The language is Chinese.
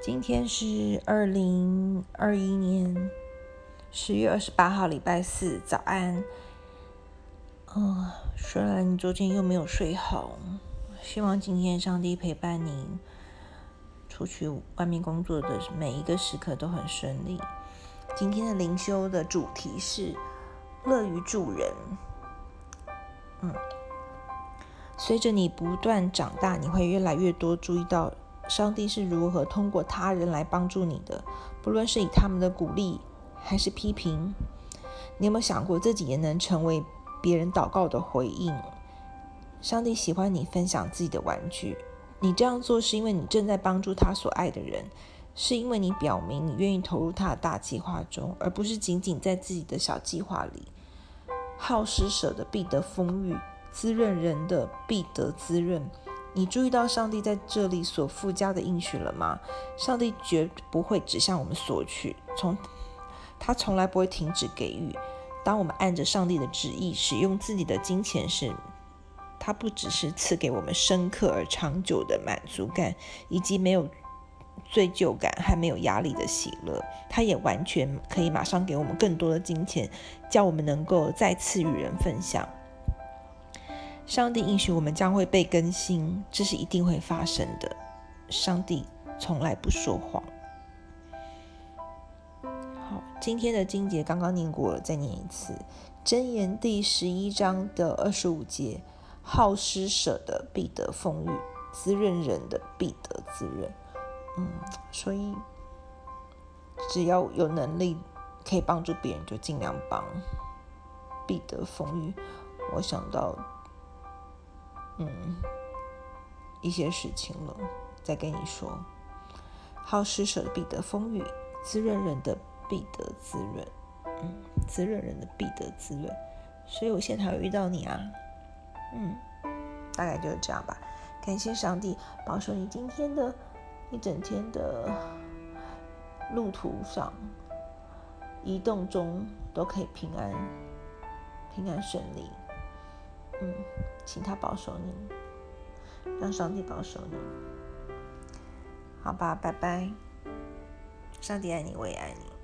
今天是二零二一年十月二十八号，礼拜四，早安。嗯，虽然你昨天又没有睡好，希望今天上帝陪伴你出去外面工作的每一个时刻都很顺利。今天的灵修的主题是乐于助人。嗯，随着你不断长大，你会越来越多注意到。上帝是如何通过他人来帮助你的？不论是以他们的鼓励还是批评，你有没有想过自己也能成为别人祷告的回应？上帝喜欢你分享自己的玩具，你这样做是因为你正在帮助他所爱的人，是因为你表明你愿意投入他的大计划中，而不是仅仅在自己的小计划里。好施舍的必得丰裕，滋润人的必得滋润。你注意到上帝在这里所附加的应许了吗？上帝绝不会只向我们索取，从他从来不会停止给予。当我们按着上帝的旨意使用自己的金钱时，他不只是赐给我们深刻而长久的满足感，以及没有罪疚感还没有压力的喜乐，他也完全可以马上给我们更多的金钱，叫我们能够再次与人分享。上帝应许我们将会被更新，这是一定会发生的。上帝从来不说谎。好，今天的经节刚刚念过了，再念一次。箴言第十一章的二十五节：好施舍的必得丰裕，滋润人的必得滋润。嗯，所以只要有能力可以帮助别人，就尽量帮，必得丰裕。我想到。嗯，一些事情了，再跟你说。好施舍的必得丰裕，滋润人的必得滋润。嗯，滋润人的必得滋润。所以我现在才会遇到你啊。嗯，大概就是这样吧。感谢上帝保守你今天的一整天的路途上，移动中都可以平安、平安顺利。嗯，请他保守你，让上帝保守你，好吧，拜拜。上帝爱你，我也爱你。